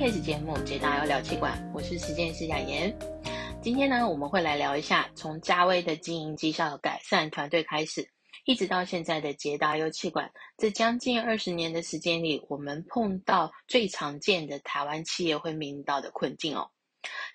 Case 节目《捷达有聊气管》，我是实践师雅妍。今天呢，我们会来聊一下从嘉威的经营绩效改善团队开始，一直到现在的捷达优气管，这将近二十年的时间里，我们碰到最常见的台湾企业会面临到的困境哦。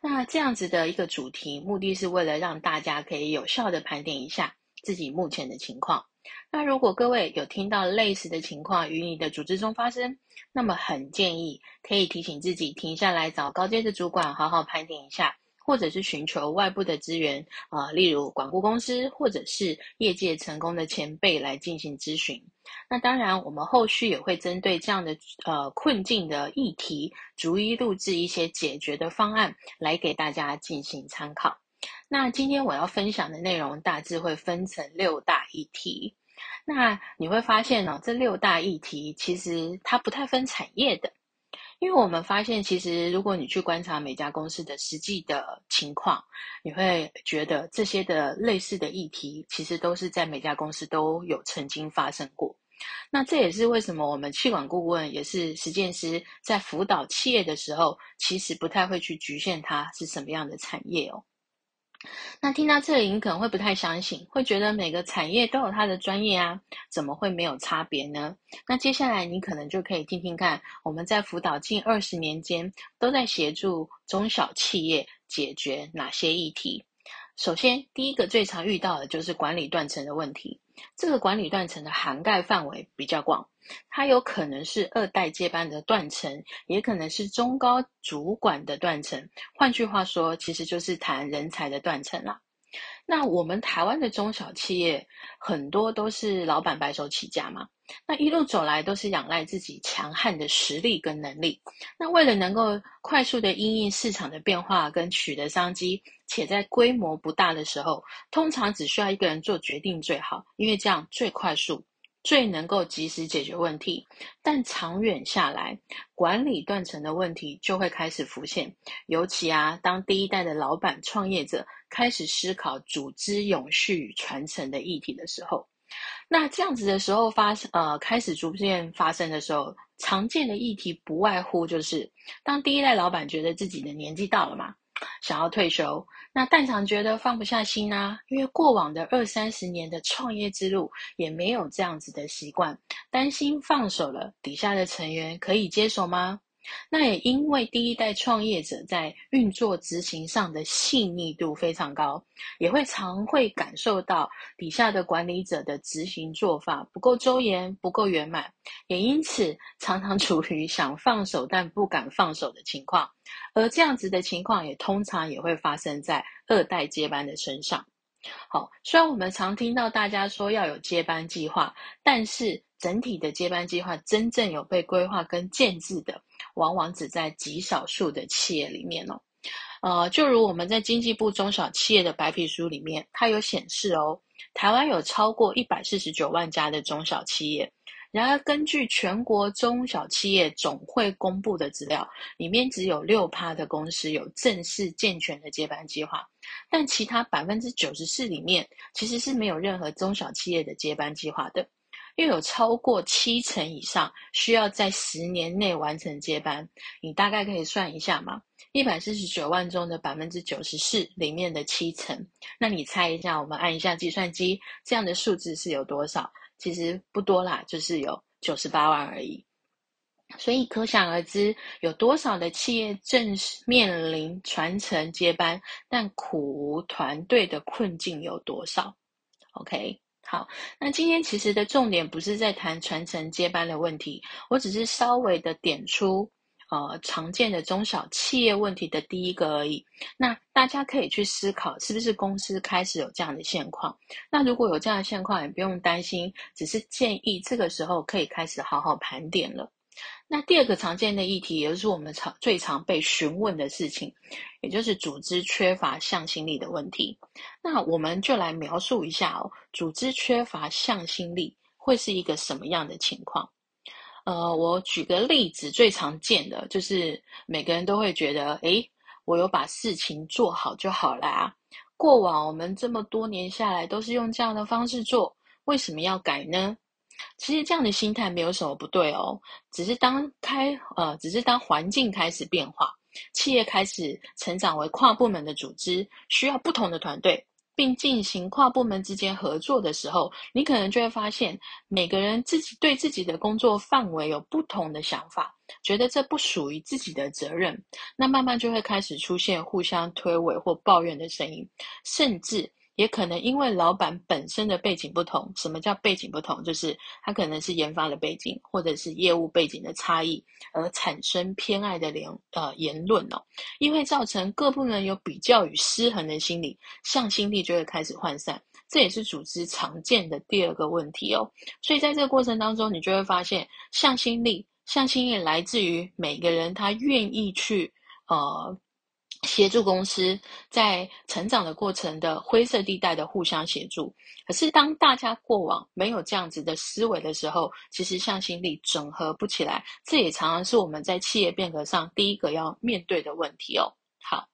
那这样子的一个主题，目的是为了让大家可以有效的盘点一下自己目前的情况。那如果各位有听到类似的情况与你的组织中发生，那么很建议可以提醒自己停下来找高阶的主管好好盘点一下，或者是寻求外部的资源啊，例如管顾公司或者是业界成功的前辈来进行咨询。那当然，我们后续也会针对这样的呃困境的议题，逐一录制一些解决的方案来给大家进行参考。那今天我要分享的内容大致会分成六大议题。那你会发现呢，这六大议题其实它不太分产业的，因为我们发现，其实如果你去观察每家公司的实际的情况，你会觉得这些的类似的议题，其实都是在每家公司都有曾经发生过。那这也是为什么我们气管顾问也是实践师，在辅导企业的时候，其实不太会去局限它是什么样的产业哦。那听到这里，你可能会不太相信，会觉得每个产业都有它的专业啊，怎么会没有差别呢？那接下来你可能就可以听听看，我们在辅导近二十年间，都在协助中小企业解决哪些议题。首先，第一个最常遇到的就是管理断层的问题。这个管理断层的涵盖范围比较广，它有可能是二代接班的断层，也可能是中高主管的断层。换句话说，其实就是谈人才的断层啦。那我们台湾的中小企业很多都是老板白手起家嘛，那一路走来都是仰赖自己强悍的实力跟能力。那为了能够快速的因应市场的变化跟取得商机，且在规模不大的时候，通常只需要一个人做决定最好，因为这样最快速。最能够及时解决问题，但长远下来，管理断层的问题就会开始浮现。尤其啊，当第一代的老板创业者开始思考组织永续与传承的议题的时候，那这样子的时候发呃开始逐渐发生的时候，常见的议题不外乎就是，当第一代老板觉得自己的年纪到了嘛。想要退休，那但常觉得放不下心啊，因为过往的二三十年的创业之路也没有这样子的习惯，担心放手了，底下的成员可以接手吗？那也因为第一代创业者在运作执行上的细腻度非常高，也会常会感受到底下的管理者的执行做法不够周延、不够圆满，也因此常常处于想放手但不敢放手的情况。而这样子的情况也通常也会发生在二代接班的身上。好，虽然我们常听到大家说要有接班计划，但是整体的接班计划真正有被规划跟建制的，往往只在极少数的企业里面哦。呃，就如我们在经济部中小企业的白皮书里面，它有显示哦，台湾有超过一百四十九万家的中小企业。然而，根据全国中小企业总会公布的资料，里面只有六趴的公司有正式健全的接班计划，但其他百分之九十四里面其实是没有任何中小企业的接班计划的，又有超过七成以上需要在十年内完成接班。你大概可以算一下嘛？一百四十九万中的百分之九十四里面的七成，那你猜一下，我们按一下计算机，这样的数字是有多少？其实不多啦，就是有九十八万而已，所以可想而知，有多少的企业正面临传承接班，但苦无团队的困境有多少？OK，好，那今天其实的重点不是在谈传承接班的问题，我只是稍微的点出。呃，常见的中小企业问题的第一个而已。那大家可以去思考，是不是公司开始有这样的现况？那如果有这样的现况，也不用担心，只是建议这个时候可以开始好好盘点了。那第二个常见的议题，也就是我们常最常被询问的事情，也就是组织缺乏向心力的问题。那我们就来描述一下哦，组织缺乏向心力会是一个什么样的情况？呃，我举个例子，最常见的就是每个人都会觉得，诶，我有把事情做好就好啦。过往我们这么多年下来都是用这样的方式做，为什么要改呢？其实这样的心态没有什么不对哦，只是当开呃，只是当环境开始变化，企业开始成长为跨部门的组织，需要不同的团队。并进行跨部门之间合作的时候，你可能就会发现，每个人自己对自己的工作范围有不同的想法，觉得这不属于自己的责任，那慢慢就会开始出现互相推诿或抱怨的声音，甚至。也可能因为老板本身的背景不同，什么叫背景不同？就是他可能是研发的背景，或者是业务背景的差异，而产生偏爱的言呃言论哦，因为造成各部门有比较与失衡的心理，向心力就会开始涣散，这也是组织常见的第二个问题哦。所以在这个过程当中，你就会发现，向心力，向心力来自于每个人他愿意去呃。协助公司在成长的过程的灰色地带的互相协助，可是当大家过往没有这样子的思维的时候，其实向心力整合不起来，这也常常是我们在企业变革上第一个要面对的问题哦。好。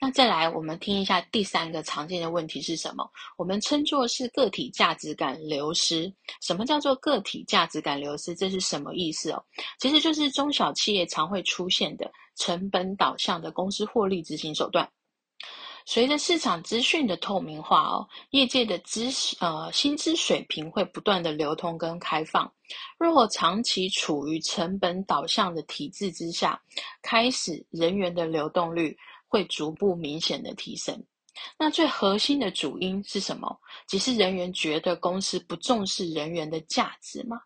那再来，我们听一下第三个常见的问题是什么？我们称作是个体价值感流失。什么叫做个体价值感流失？这是什么意思哦？其实就是中小企业常会出现的成本导向的公司获利执行手段。随着市场资讯的透明化哦，业界的知呃薪资水平会不断的流通跟开放。若长期处于成本导向的体制之下，开始人员的流动率。会逐步明显的提升。那最核心的主因是什么？只是人员觉得公司不重视人员的价值吗？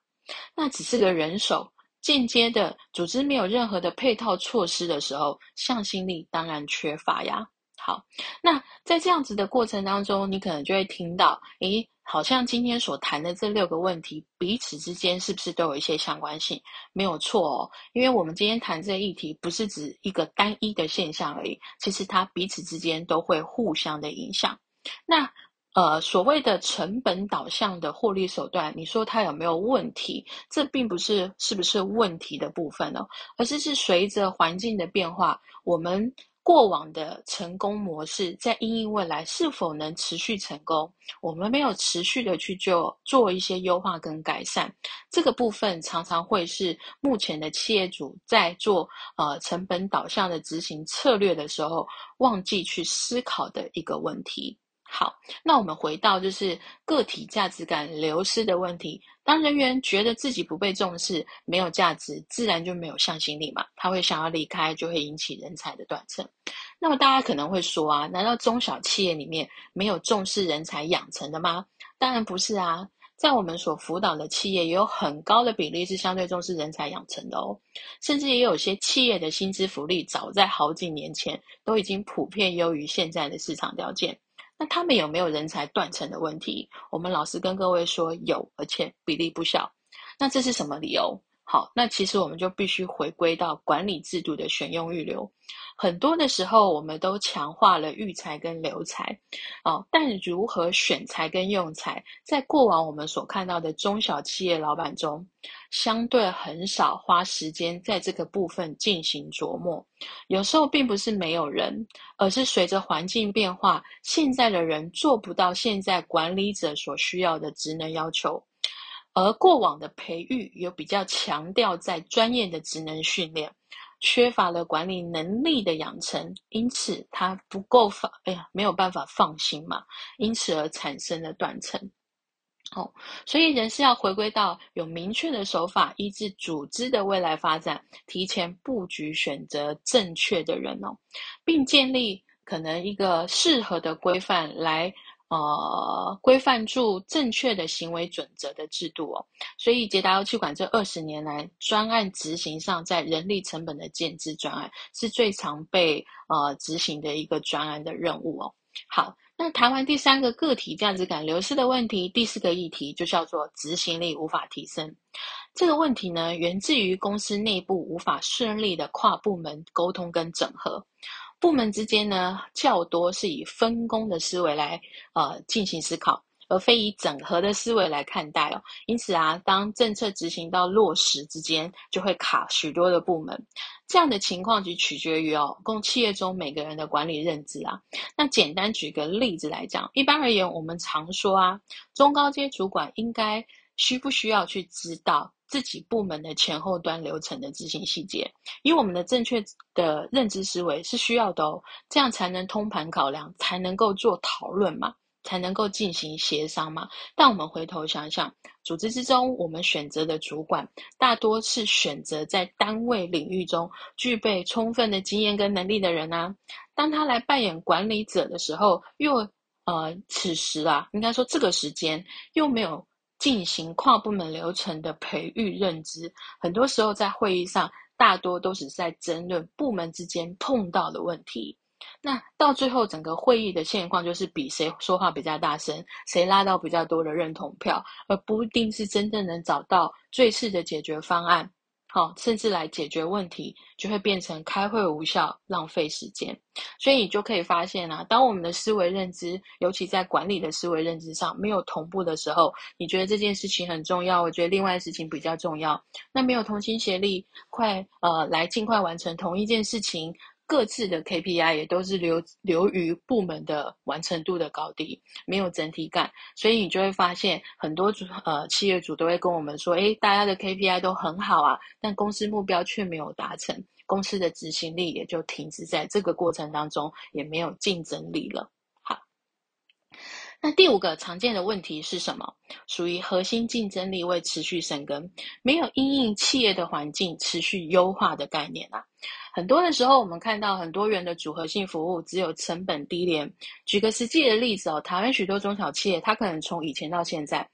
那只是个人手，间接的组织没有任何的配套措施的时候，向心力当然缺乏呀。好，那在这样子的过程当中，你可能就会听到，诶。好像今天所谈的这六个问题，彼此之间是不是都有一些相关性？没有错哦，因为我们今天谈这个议题，不是指一个单一的现象而已，其实它彼此之间都会互相的影响。那呃，所谓的成本导向的获利手段，你说它有没有问题？这并不是是不是问题的部分哦，而是是随着环境的变化，我们。过往的成功模式，在因应未来是否能持续成功，我们没有持续的去就做一些优化跟改善，这个部分常常会是目前的企业主在做呃成本导向的执行策略的时候，忘记去思考的一个问题。好，那我们回到就是个体价值感流失的问题。当人员觉得自己不被重视、没有价值，自然就没有向心力嘛。他会想要离开，就会引起人才的断层。那么大家可能会说啊，难道中小企业里面没有重视人才养成的吗？当然不是啊，在我们所辅导的企业，也有很高的比例是相对重视人才养成的哦。甚至也有些企业的薪资福利，早在好几年前都已经普遍优于现在的市场条件。他们有没有人才断层的问题？我们老师跟各位说有，而且比例不小。那这是什么理由？好，那其实我们就必须回归到管理制度的选用预留。很多的时候，我们都强化了育才跟留才，哦，但如何选才跟用才，在过往我们所看到的中小企业老板中，相对很少花时间在这个部分进行琢磨。有时候并不是没有人，而是随着环境变化，现在的人做不到现在管理者所需要的职能要求。而过往的培育有比较强调在专业的职能训练，缺乏了管理能力的养成，因此他不够放，哎呀，没有办法放心嘛，因此而产生了断层。哦，所以人是要回归到有明确的手法，依据组织的未来发展，提前布局，选择正确的人哦，并建立可能一个适合的规范来。呃，规范住正确的行为准则的制度哦，所以捷达油气管这二十年来专案执行上，在人力成本的建制专案是最常被呃执行的一个专案的任务哦。好，那谈完第三个个体价值感流失的问题，第四个议题就叫做执行力无法提升。这个问题呢，源自于公司内部无法顺利的跨部门沟通跟整合。部门之间呢，较多是以分工的思维来呃进行思考，而非以整合的思维来看待哦。因此啊，当政策执行到落实之间，就会卡许多的部门。这样的情况就取决于哦，共企业中每个人的管理认知啊。那简单举个例子来讲，一般而言，我们常说啊，中高阶主管应该需不需要去知道自己部门的前后端流程的执行细节？以我们的正确的认知思维是需要的哦，这样才能通盘考量，才能够做讨论嘛。才能够进行协商嘛？但我们回头想想，组织之中，我们选择的主管大多是选择在单位领域中具备充分的经验跟能力的人啊。当他来扮演管理者的时候，又呃，此时啊，应该说这个时间又没有进行跨部门流程的培育认知，很多时候在会议上，大多都是在争论部门之间碰到的问题。那到最后，整个会议的现况就是比谁说话比较大声，谁拉到比较多的认同票，而不一定是真正能找到最适的解决方案。好，甚至来解决问题，就会变成开会无效、浪费时间。所以你就可以发现啊，当我们的思维认知，尤其在管理的思维认知上没有同步的时候，你觉得这件事情很重要，我觉得另外事情比较重要，那没有同心协力，快呃来尽快完成同一件事情。各自的 KPI 也都是留留于部门的完成度的高低，没有整体感，所以你就会发现很多主呃企业主都会跟我们说，诶，大家的 KPI 都很好啊，但公司目标却没有达成，公司的执行力也就停止在这个过程当中，也没有竞争力了。那第五个常见的问题是什么？属于核心竞争力未持续生根，没有因应企业的环境持续优化的概念啊。很多的时候，我们看到很多元的组合性服务只有成本低廉。举个实际的例子哦，台湾许多中小企业，它可能从以前到现在，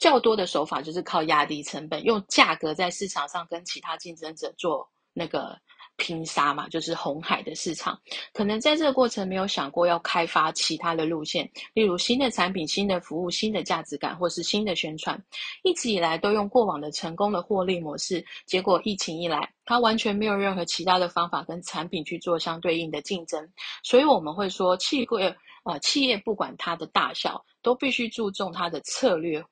较多的手法就是靠压低成本，用价格在市场上跟其他竞争者做那个。拼杀嘛，就是红海的市场，可能在这个过程没有想过要开发其他的路线，例如新的产品、新的服务、新的价值感，或是新的宣传，一直以来都用过往的成功的获利模式，结果疫情一来，它完全没有任何其他的方法跟产品去做相对应的竞争，所以我们会说，企业呃企业不管它的大小，都必须注重它的策略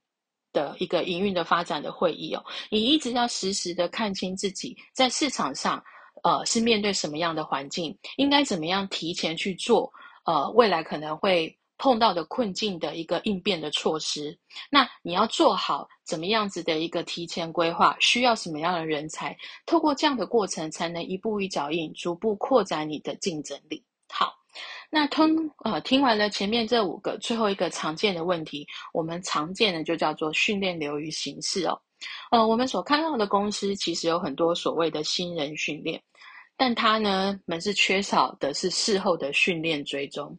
的一个营运的发展的会议哦，你一直要实时的看清自己在市场上。呃，是面对什么样的环境，应该怎么样提前去做？呃，未来可能会碰到的困境的一个应变的措施。那你要做好怎么样子的一个提前规划？需要什么样的人才？透过这样的过程，才能一步一脚印，逐步扩展你的竞争力。好，那通呃听完了前面这五个，最后一个常见的问题，我们常见的就叫做训练流于形式哦。呃，我们所看到的公司其实有很多所谓的新人训练。但它呢，们是缺少的是事后的训练追踪。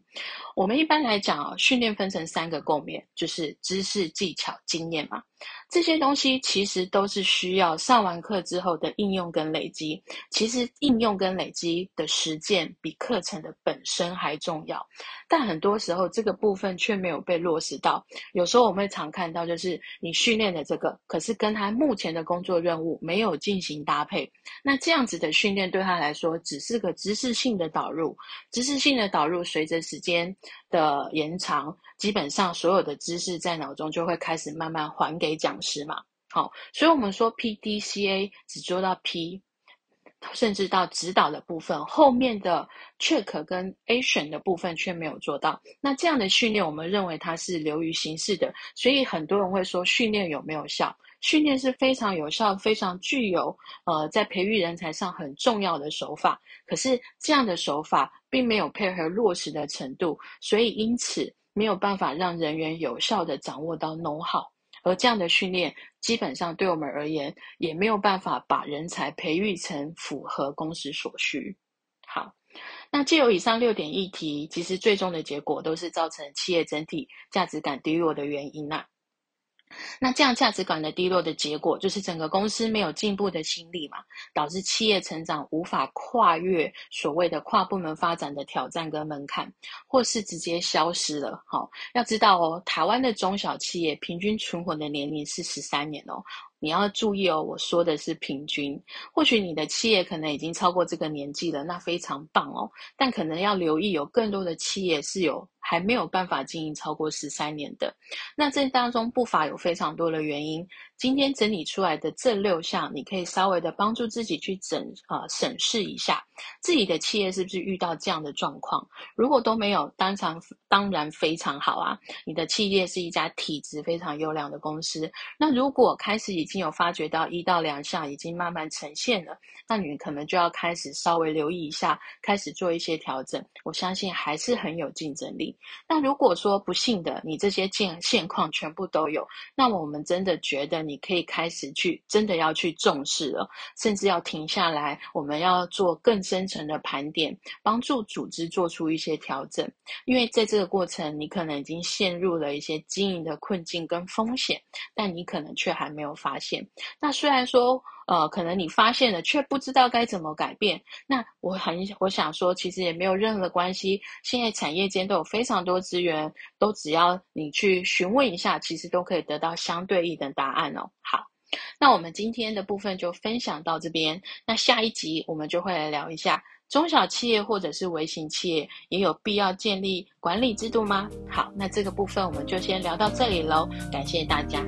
我们一般来讲啊，训练分成三个共面，就是知识、技巧、经验嘛。这些东西其实都是需要上完课之后的应用跟累积。其实应用跟累积的实践比课程的本身还重要，但很多时候这个部分却没有被落实到。有时候我们会常看到，就是你训练的这个，可是跟他目前的工作任务没有进行搭配。那这样子的训练对他来说，只是个知识性的导入。知识性的导入，随着时间的延长。基本上所有的知识在脑中就会开始慢慢还给讲师嘛。好，所以我们说 P D C A 只做到 P，甚至到指导的部分，后面的 check 跟 action 的部分却没有做到。那这样的训练，我们认为它是流于形式的。所以很多人会说训练有没有效？训练是非常有效、非常具有呃在培育人才上很重要的手法。可是这样的手法并没有配合落实的程度，所以因此。没有办法让人员有效的掌握到 know how，而这样的训练基本上对我们而言也没有办法把人才培育成符合公司所需。好，那既有以上六点议题，其实最终的结果都是造成企业整体价值感低落的原因呐。那这样价值感的低落的结果，就是整个公司没有进步的心力嘛，导致企业成长无法跨越所谓的跨部门发展的挑战跟门槛，或是直接消失了。好，要知道哦，台湾的中小企业平均存活的年龄是十三年哦。你要注意哦，我说的是平均。或许你的企业可能已经超过这个年纪了，那非常棒哦。但可能要留意，有更多的企业是有还没有办法经营超过十三年的。那这当中不乏有非常多的原因。今天整理出来的这六项，你可以稍微的帮助自己去整呃审视一下自己的企业是不是遇到这样的状况。如果都没有，当场当然非常好啊，你的企业是一家体质非常优良的公司。那如果开始已经有发觉到一到两项已经慢慢呈现了，那你可能就要开始稍微留意一下，开始做一些调整。我相信还是很有竞争力那如果说不幸的你这些现现况全部都有，那我们真的觉得你可以开始去真的要去重视了，甚至要停下来，我们要做更深层的盘点，帮助组织做出一些调整。因为在这个过程，你可能已经陷入了一些经营的困境跟风险，但你可能却还没有发现。那虽然说，呃，可能你发现了，却不知道该怎么改变。那我很我想说，其实也没有任何关系。现在产业间都有非常多资源，都只要你去询问一下，其实都可以得到相对应的答案哦。好，那我们今天的部分就分享到这边。那下一集我们就会来聊一下中小企业或者是微型企业也有必要建立管理制度吗？好，那这个部分我们就先聊到这里喽。感谢大家。